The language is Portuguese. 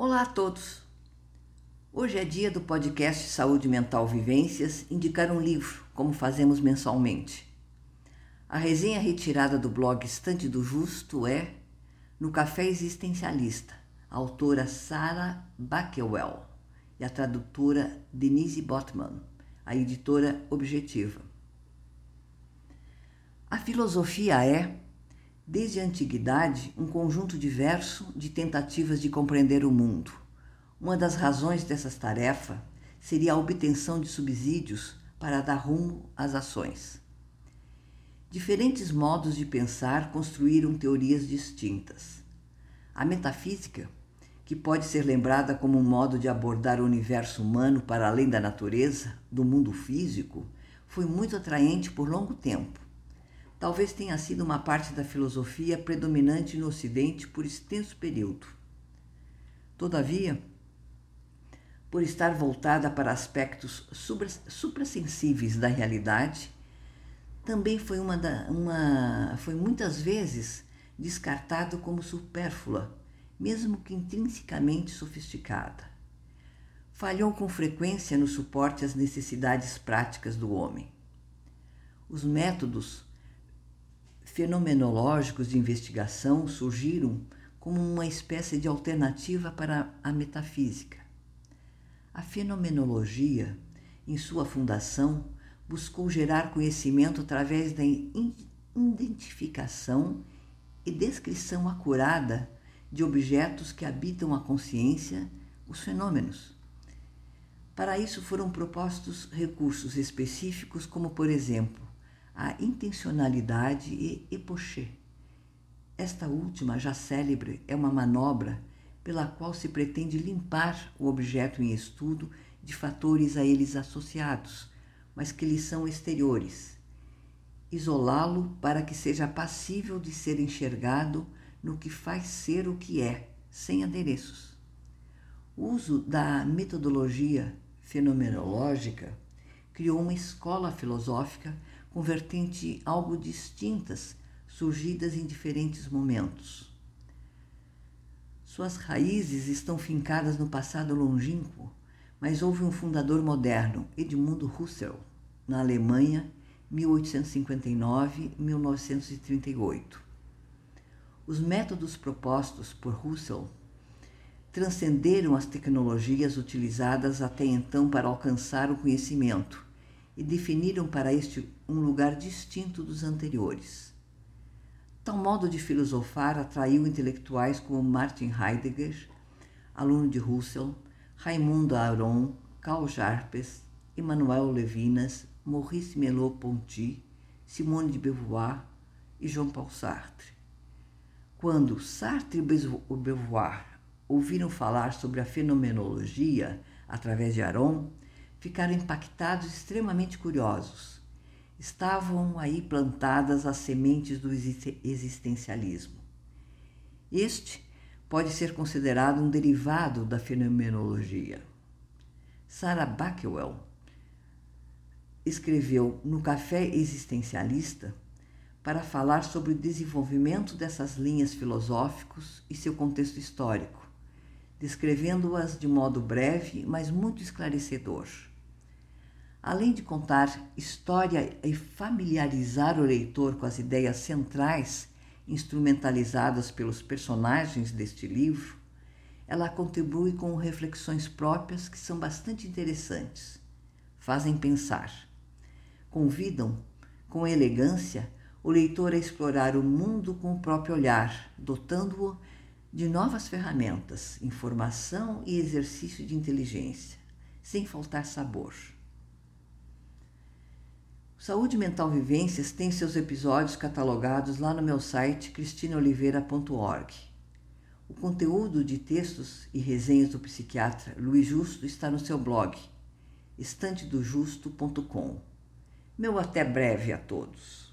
Olá a todos! Hoje é dia do podcast Saúde Mental Vivências indicar um livro, como fazemos mensalmente. A resenha retirada do blog Estante do Justo é No Café Existencialista, a autora Sarah Backwell e a tradutora Denise Botman, a editora Objetiva. A filosofia é desde a antiguidade, um conjunto diverso de tentativas de compreender o mundo. Uma das razões dessas tarefas seria a obtenção de subsídios para dar rumo às ações. Diferentes modos de pensar construíram teorias distintas. A metafísica, que pode ser lembrada como um modo de abordar o universo humano para além da natureza, do mundo físico, foi muito atraente por longo tempo talvez tenha sido uma parte da filosofia predominante no Ocidente por extenso período. Todavia, por estar voltada para aspectos suprassensíveis da realidade, também foi, uma, da, uma foi muitas vezes descartado como supérflua, mesmo que intrinsecamente sofisticada. Falhou com frequência no suporte às necessidades práticas do homem. Os métodos fenomenológicos de investigação surgiram como uma espécie de alternativa para a metafísica. A fenomenologia, em sua fundação, buscou gerar conhecimento através da identificação e descrição acurada de objetos que habitam a consciência, os fenômenos. Para isso foram propostos recursos específicos, como, por exemplo, a intencionalidade e epoché. Esta última, já célebre, é uma manobra pela qual se pretende limpar o objeto em estudo de fatores a eles associados, mas que lhes são exteriores. Isolá-lo para que seja passível de ser enxergado no que faz ser o que é, sem adereços. O uso da metodologia fenomenológica criou uma escola filosófica com vertente algo distintas, surgidas em diferentes momentos. Suas raízes estão fincadas no passado longínquo, mas houve um fundador moderno, Edmundo Husserl, na Alemanha, 1859-1938. Os métodos propostos por Husserl transcenderam as tecnologias utilizadas até então para alcançar o conhecimento e definiram para este um lugar distinto dos anteriores. Tal modo de filosofar atraiu intelectuais como Martin Heidegger, aluno de Husserl, Raimundo Aron, Karl Jarpes, Emmanuel Levinas, Maurice Merleau-Ponty, Simone de Beauvoir e Jean Paul Sartre. Quando Sartre e Beauvoir ouviram falar sobre a fenomenologia através de Aron, ficaram impactados, extremamente curiosos. Estavam aí plantadas as sementes do existencialismo. Este pode ser considerado um derivado da fenomenologia. Sarah Backwell escreveu no Café Existencialista para falar sobre o desenvolvimento dessas linhas filosóficos e seu contexto histórico, descrevendo-as de modo breve, mas muito esclarecedor. Além de contar história e familiarizar o leitor com as ideias centrais instrumentalizadas pelos personagens deste livro, ela contribui com reflexões próprias que são bastante interessantes. Fazem pensar. Convidam, com elegância, o leitor a explorar o mundo com o próprio olhar, dotando-o de novas ferramentas, informação e exercício de inteligência, sem faltar sabor. Saúde Mental Vivências tem seus episódios catalogados lá no meu site cristinaoliveira.org. O conteúdo de textos e resenhas do psiquiatra Luiz Justo está no seu blog estantedojusto.com. Meu até breve a todos.